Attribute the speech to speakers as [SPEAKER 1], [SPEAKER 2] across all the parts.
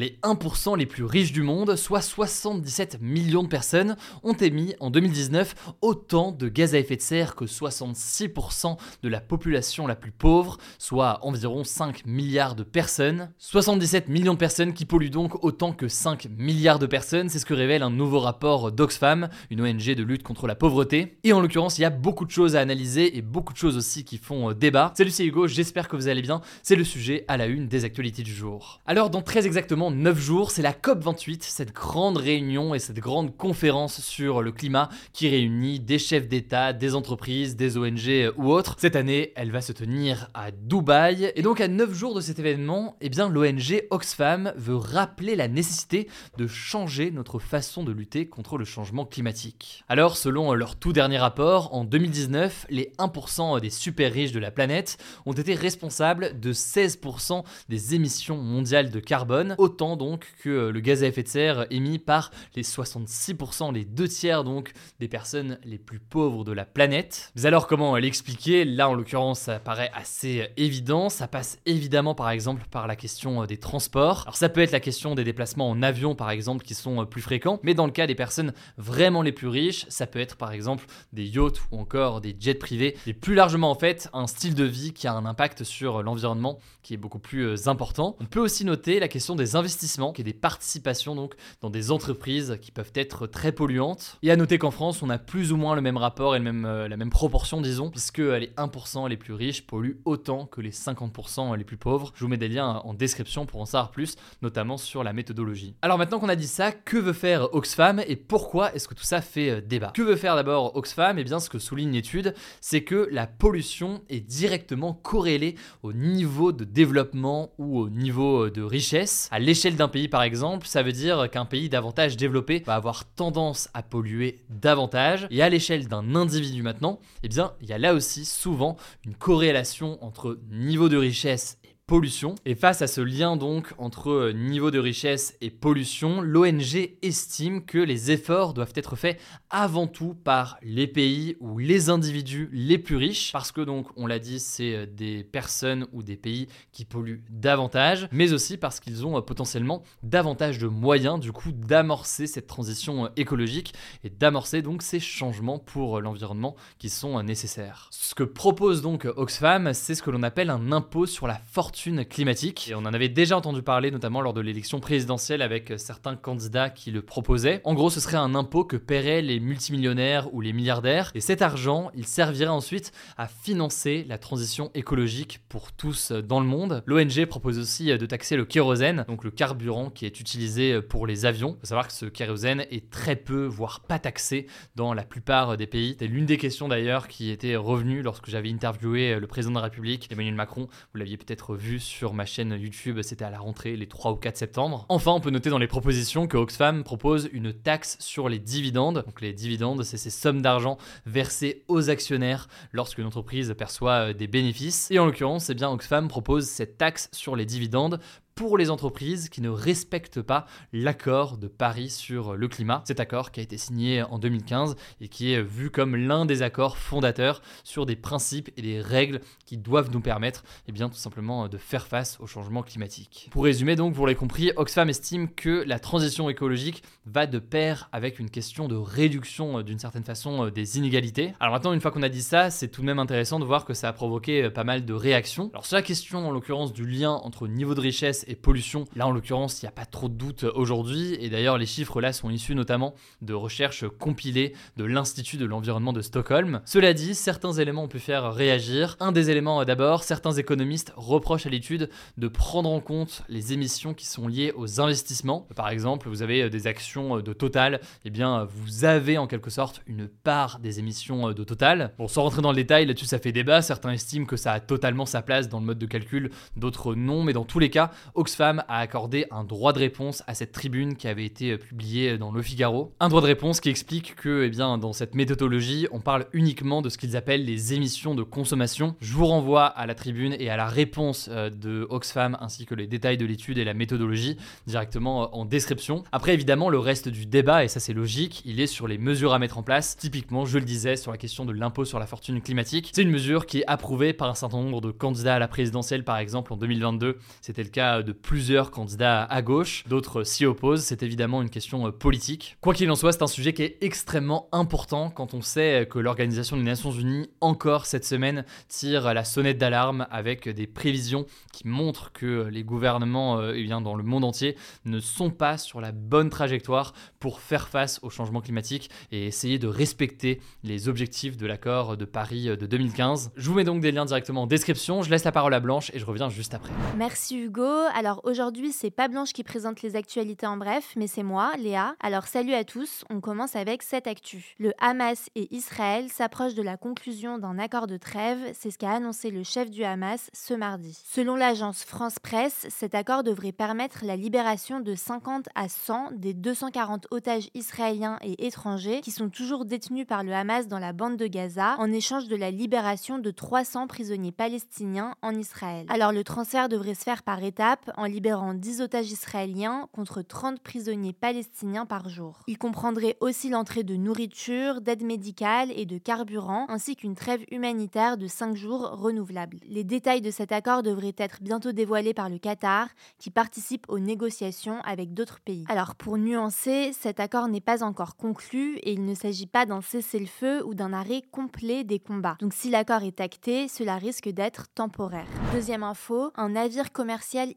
[SPEAKER 1] Les 1% les plus riches du monde, soit 77 millions de personnes, ont émis en 2019 autant de gaz à effet de serre que 66% de la population la plus pauvre, soit environ 5 milliards de personnes. 77 millions de personnes qui polluent donc autant que 5 milliards de personnes, c'est ce que révèle un nouveau rapport d'Oxfam, une ONG de lutte contre la pauvreté. Et en l'occurrence, il y a beaucoup de choses à analyser et beaucoup de choses aussi qui font euh, débat. Salut, c'est Hugo, j'espère que vous allez bien. C'est le sujet à la une des actualités du jour. Alors, dans très exactement 9 jours, c'est la COP28, cette grande réunion et cette grande conférence sur le climat qui réunit des chefs d'État, des entreprises, des ONG ou autres. Cette année, elle va se tenir à Dubaï. Et donc à 9 jours de cet événement, eh l'ONG Oxfam veut rappeler la nécessité de changer notre façon de lutter contre le changement climatique. Alors, selon leur tout dernier rapport, en 2019, les 1% des super riches de la planète ont été responsables de 16% des émissions mondiales de carbone, autant donc que le gaz à effet de serre émis par les 66%, les deux tiers donc des personnes les plus pauvres de la planète. Mais alors comment l'expliquer? Là en l'occurrence ça paraît assez évident, ça passe évidemment par exemple par la question des transports. Alors ça peut être la question des déplacements en avion par exemple qui sont plus fréquents, mais dans le cas des personnes vraiment les plus riches, ça peut être par exemple des yachts ou encore des jets privés, et plus largement en fait un style de vie qui a un impact sur l'environnement qui est beaucoup plus important. On peut aussi noter la question des investissements, qui est des participations donc dans des entreprises qui peuvent être très polluantes. Et à noter qu'en France, on a plus ou moins le même rapport et euh, la même proportion, disons, puisque les 1% les plus riches polluent autant que les 50% les plus pauvres. Je vous mets des liens en description pour en savoir plus, notamment sur la méthodologie. Alors maintenant qu'on a dit ça, que veut faire Oxfam et pourquoi est-ce que tout ça fait euh, débat? Que veut faire d'abord Oxfam? Eh bien, ce que souligne l'étude, c'est que la pollution est directement corrélée au niveau de développement ou au niveau euh, de richesse. À l'échelle d'un pays, par exemple, ça veut dire qu'un pays davantage développé va avoir tendance à polluer davantage. Et à l'échelle d'un individu maintenant, eh bien, il y a là aussi souvent une corrélation entre niveau de richesse pollution. Et face à ce lien donc entre euh, niveau de richesse et pollution, l'ONG estime que les efforts doivent être faits avant tout par les pays ou les individus les plus riches, parce que donc on l'a dit, c'est euh, des personnes ou des pays qui polluent davantage, mais aussi parce qu'ils ont euh, potentiellement davantage de moyens du coup d'amorcer cette transition écologique et d'amorcer donc ces changements pour l'environnement qui sont nécessaires. Ce que propose donc Oxfam, c'est ce que l'on appelle un impôt sur la fortune climatique. Et on en avait déjà entendu parler, notamment lors de l'élection présidentielle, avec certains candidats qui le proposaient. En gros, ce serait un impôt que paieraient les multimillionnaires ou les milliardaires. Et cet argent, il servirait ensuite à financer la transition écologique pour tous dans le monde. L'ONG propose aussi de taxer le kérosène, donc le carburant qui est utilisé pour les avions. Il faut savoir que ce kérosène est très peu, voire pas taxé dans la plupart des pays. C'est l'une des questions d'ailleurs qui était revenue lorsque j'avais interviewé le président de la République, Emmanuel Macron. Vous l'aviez peut-être vu sur ma chaîne YouTube, c'était à la rentrée, les 3 ou 4 septembre. Enfin, on peut noter dans les propositions que Oxfam propose une taxe sur les dividendes. Donc les dividendes, c'est ces sommes d'argent versées aux actionnaires lorsque une entreprise perçoit euh, des bénéfices. Et en l'occurrence, eh bien, Oxfam propose cette taxe sur les dividendes pour les entreprises qui ne respectent pas l'accord de Paris sur le climat. Cet accord qui a été signé en 2015 et qui est vu comme l'un des accords fondateurs sur des principes et des règles qui doivent nous permettre eh bien, tout simplement de faire face au changement climatique. Pour résumer donc, vous l'avez compris, Oxfam estime que la transition écologique va de pair avec une question de réduction euh, d'une certaine façon euh, des inégalités. Alors maintenant, une fois qu'on a dit ça, c'est tout de même intéressant de voir que ça a provoqué euh, pas mal de réactions. Alors sur la question en l'occurrence du lien entre niveau de richesse et pollution. Là, en l'occurrence, il n'y a pas trop de doute aujourd'hui, et d'ailleurs, les chiffres là sont issus notamment de recherches compilées de l'Institut de l'environnement de Stockholm. Cela dit, certains éléments ont pu faire réagir. Un des éléments d'abord, certains économistes reprochent à l'étude de prendre en compte les émissions qui sont liées aux investissements. Par exemple, vous avez des actions de Total, et eh bien vous avez en quelque sorte une part des émissions de Total. Bon, sans rentrer dans le détail, là-dessus ça fait débat, certains estiment que ça a totalement sa place dans le mode de calcul, d'autres non, mais dans tous les cas, Oxfam a accordé un droit de réponse à cette tribune qui avait été publiée dans Le Figaro. Un droit de réponse qui explique que, eh bien, dans cette méthodologie, on parle uniquement de ce qu'ils appellent les émissions de consommation. Je vous renvoie à la tribune et à la réponse euh, de Oxfam ainsi que les détails de l'étude et la méthodologie directement euh, en description. Après, évidemment, le reste du débat, et ça c'est logique, il est sur les mesures à mettre en place. Typiquement, je le disais, sur la question de l'impôt sur la fortune climatique. C'est une mesure qui est approuvée par un certain nombre de candidats à la présidentielle, par exemple, en 2022. C'était le cas de plusieurs candidats à gauche. D'autres s'y opposent. C'est évidemment une question euh, politique. Quoi qu'il en soit, c'est un sujet qui est extrêmement important quand on sait que l'Organisation des Nations Unies, encore cette semaine, tire la sonnette d'alarme avec des prévisions qui montrent que les gouvernements euh, eh bien, dans le monde entier ne sont pas sur la bonne trajectoire pour faire face au changement climatique et essayer de respecter les objectifs de l'accord de Paris de 2015. Je vous mets donc des liens directement en description. Je laisse la parole à Blanche et je reviens juste après.
[SPEAKER 2] Merci Hugo. Alors aujourd'hui, c'est pas Blanche qui présente les actualités en bref, mais c'est moi, Léa. Alors salut à tous. On commence avec cette actu. Le Hamas et Israël s'approchent de la conclusion d'un accord de trêve. C'est ce qu'a annoncé le chef du Hamas ce mardi. Selon l'agence France Presse, cet accord devrait permettre la libération de 50 à 100 des 240 otages israéliens et étrangers qui sont toujours détenus par le Hamas dans la bande de Gaza en échange de la libération de 300 prisonniers palestiniens en Israël. Alors le transfert devrait se faire par étapes en libérant 10 otages israéliens contre 30 prisonniers palestiniens par jour. Il comprendrait aussi l'entrée de nourriture, d'aide médicale et de carburant, ainsi qu'une trêve humanitaire de 5 jours renouvelable. Les détails de cet accord devraient être bientôt dévoilés par le Qatar, qui participe aux négociations avec d'autres pays. Alors pour nuancer, cet accord n'est pas encore conclu et il ne s'agit pas d'un cessez-le-feu ou d'un arrêt complet des combats. Donc si l'accord est acté, cela risque d'être temporaire. Deuxième info, un navire commercial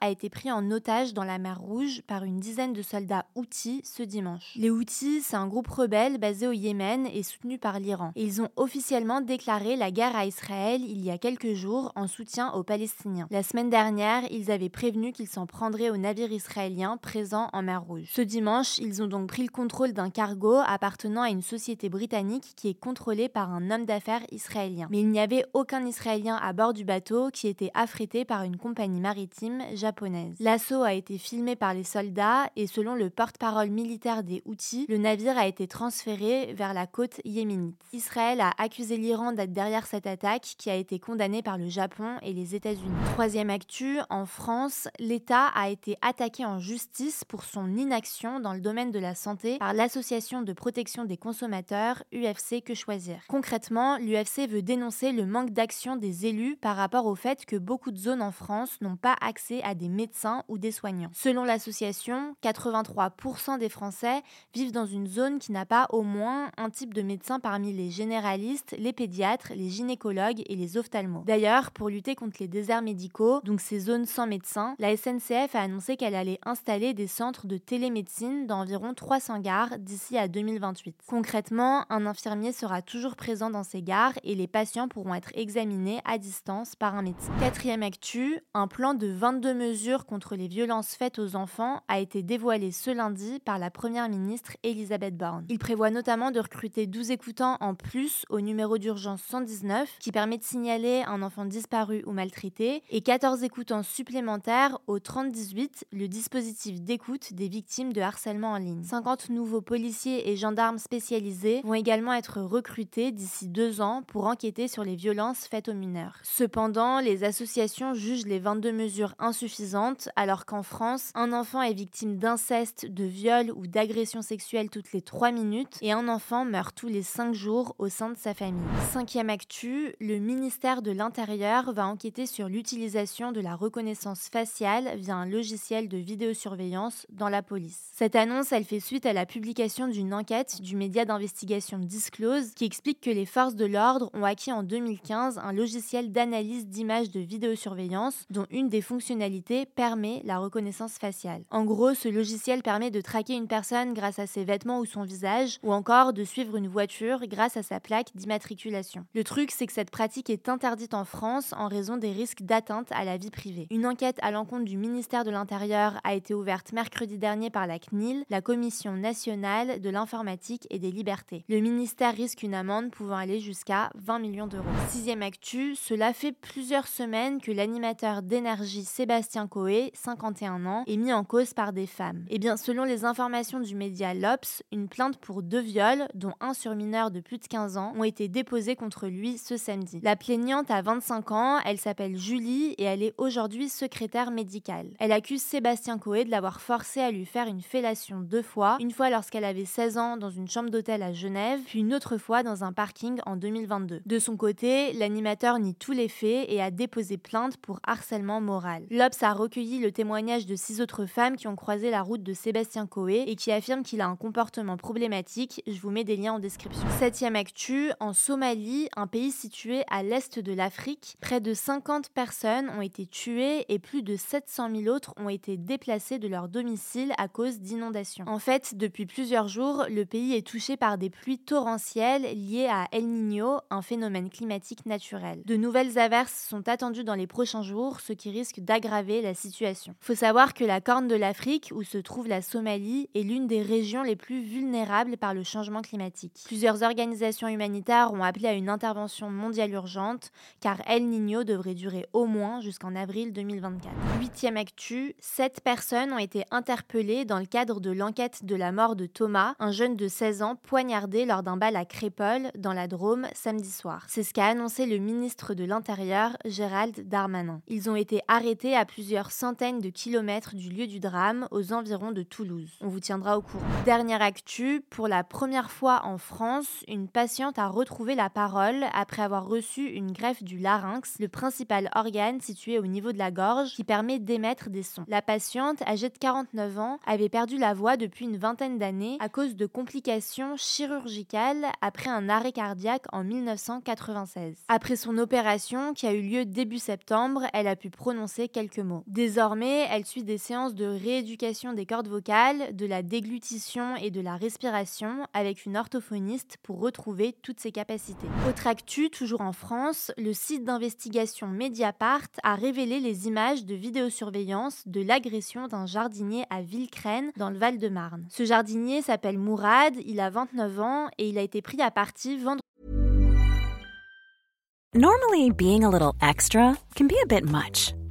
[SPEAKER 2] a été pris en otage dans la mer Rouge par une dizaine de soldats Houthis ce dimanche. Les Houthis, c'est un groupe rebelle basé au Yémen et soutenu par l'Iran. Ils ont officiellement déclaré la guerre à Israël il y a quelques jours en soutien aux Palestiniens. La semaine dernière, ils avaient prévenu qu'ils s'en prendraient aux navires israéliens présents en mer Rouge. Ce dimanche, ils ont donc pris le contrôle d'un cargo appartenant à une société britannique qui est contrôlée par un homme d'affaires israélien. Mais il n'y avait aucun Israélien à bord du bateau qui était affrété par une compagnie maritime japonaise. L'assaut a été filmé par les soldats et selon le porte-parole militaire des Houthis, le navire a été transféré vers la côte yéménite. Israël a accusé l'Iran d'être derrière cette attaque qui a été condamnée par le Japon et les États-Unis. Troisième actu, en France, l'État a été attaqué en justice pour son inaction dans le domaine de la santé par l'association de protection des consommateurs UFC Que Choisir. Concrètement, l'UFC veut dénoncer le manque d'action des élus par rapport au fait que beaucoup de zones en France n'ont pas accès à des médecins ou des soignants. Selon l'association, 83% des Français vivent dans une zone qui n'a pas au moins un type de médecin parmi les généralistes, les pédiatres, les gynécologues et les ophtalmos. D'ailleurs, pour lutter contre les déserts médicaux, donc ces zones sans médecin, la SNCF a annoncé qu'elle allait installer des centres de télémédecine dans environ 300 gares d'ici à 2028. Concrètement, un infirmier sera toujours présent dans ces gares et les patients pourront être examinés à distance par un médecin. Quatrième actu, un plan de 22 mesures contre les violences faites aux enfants a été dévoilé ce lundi par la première ministre Elisabeth Borne. Il prévoit notamment de recruter 12 écoutants en plus au numéro d'urgence 119 qui permet de signaler un enfant disparu ou maltraité et 14 écoutants supplémentaires au 3018, le dispositif d'écoute des victimes de harcèlement en ligne. 50 nouveaux policiers et gendarmes spécialisés vont également être recrutés d'ici deux ans pour enquêter sur les violences faites aux mineurs. Cependant, les associations jugent les 22 mesures insuffisantes alors qu'en France, un enfant est victime d'inceste, de viol ou d'agression sexuelle toutes les 3 minutes et un enfant meurt tous les 5 jours au sein de sa famille. Cinquième actu, le ministère de l'Intérieur va enquêter sur l'utilisation de la reconnaissance faciale via un logiciel de vidéosurveillance dans la police. Cette annonce, elle fait suite à la publication d'une enquête du média d'investigation Disclose qui explique que les forces de l'ordre ont acquis en 2015 un logiciel d'analyse d'images de vidéosurveillance dont une une des fonctionnalités permet la reconnaissance faciale. En gros, ce logiciel permet de traquer une personne grâce à ses vêtements ou son visage, ou encore de suivre une voiture grâce à sa plaque d'immatriculation. Le truc, c'est que cette pratique est interdite en France en raison des risques d'atteinte à la vie privée. Une enquête à l'encontre du ministère de l'Intérieur a été ouverte mercredi dernier par la CNIL, la Commission nationale de l'informatique et des libertés. Le ministère risque une amende pouvant aller jusqu'à 20 millions d'euros. Sixième actu, cela fait plusieurs semaines que l'animateur Sébastien Coé, 51 ans, est mis en cause par des femmes. Eh bien, selon les informations du média L'Obs, une plainte pour deux viols, dont un sur mineur de plus de 15 ans, ont été déposées contre lui ce samedi. La plaignante a 25 ans, elle s'appelle Julie et elle est aujourd'hui secrétaire médicale. Elle accuse Sébastien Coé de l'avoir forcé à lui faire une fellation deux fois, une fois lorsqu'elle avait 16 ans dans une chambre d'hôtel à Genève, puis une autre fois dans un parking en 2022. De son côté, l'animateur nie tous les faits et a déposé plainte pour harcèlement moral. L'Obs a recueilli le témoignage de six autres femmes qui ont croisé la route de Sébastien Coé et qui affirment qu'il a un comportement problématique. Je vous mets des liens en description. Septième actu, en Somalie, un pays situé à l'est de l'Afrique, près de 50 personnes ont été tuées et plus de 700 000 autres ont été déplacées de leur domicile à cause d'inondations. En fait, depuis plusieurs jours, le pays est touché par des pluies torrentielles liées à El Niño, un phénomène climatique naturel. De nouvelles averses sont attendues dans les prochains jours, ce qui risque d'aggraver la situation. Faut savoir que la Corne de l'Afrique, où se trouve la Somalie, est l'une des régions les plus vulnérables par le changement climatique. Plusieurs organisations humanitaires ont appelé à une intervention mondiale urgente, car El Niño devrait durer au moins jusqu'en avril 2024. Huitième actu, sept personnes ont été interpellées dans le cadre de l'enquête de la mort de Thomas, un jeune de 16 ans poignardé lors d'un bal à Crépole, dans la Drôme, samedi soir. C'est ce qu'a annoncé le ministre de l'Intérieur, Gérald Darmanin. Ils ont été arrêtés à plusieurs centaines de kilomètres du lieu du drame, aux environs de Toulouse. On vous tiendra au courant. Dernière actu, pour la première fois en France, une patiente a retrouvé la parole après avoir reçu une greffe du larynx, le principal organe situé au niveau de la gorge qui permet d'émettre des sons. La patiente, âgée de 49 ans, avait perdu la voix depuis une vingtaine d'années à cause de complications chirurgicales après un arrêt cardiaque en 1996. Après son opération, qui a eu lieu début septembre, elle a pu prononcer quelques mots. Désormais, elle suit des séances de rééducation des cordes vocales, de la déglutition et de la respiration avec une orthophoniste pour retrouver toutes ses capacités. Autre actu, toujours en France, le site d'investigation Mediapart a révélé les images de vidéosurveillance de l'agression d'un jardinier à Villecrène dans le Val-de-Marne. Ce jardinier s'appelle Mourad, il a 29 ans et il a été pris à partie vendredi.
[SPEAKER 3] Normally, being a little extra can be a bit much,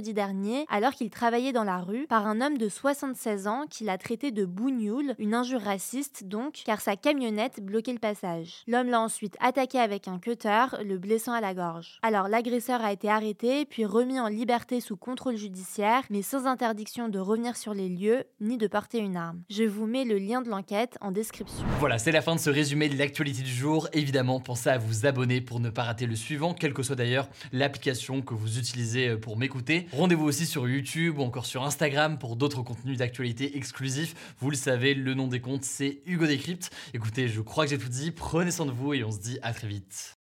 [SPEAKER 2] Dernier alors qu'il travaillait dans la rue par un homme de 76 ans qui l'a traité de bougnoul, une injure raciste donc, car sa camionnette bloquait le passage. L'homme l'a ensuite attaqué avec un cutter, le blessant à la gorge. Alors l'agresseur a été arrêté puis remis en liberté sous contrôle judiciaire, mais sans interdiction de revenir sur les lieux ni de porter une arme. Je vous mets le lien de l'enquête en description.
[SPEAKER 1] Voilà, c'est la fin de ce résumé de l'actualité du jour. Évidemment, pensez à vous abonner pour ne pas rater le suivant, quelle que soit d'ailleurs l'application que vous utilisez pour m'écouter. Rendez-vous aussi sur YouTube ou encore sur Instagram pour d'autres contenus d'actualité exclusifs. Vous le savez, le nom des comptes c'est Hugo Décrypte. Écoutez, je crois que j'ai tout dit. Prenez soin de vous et on se dit à très vite.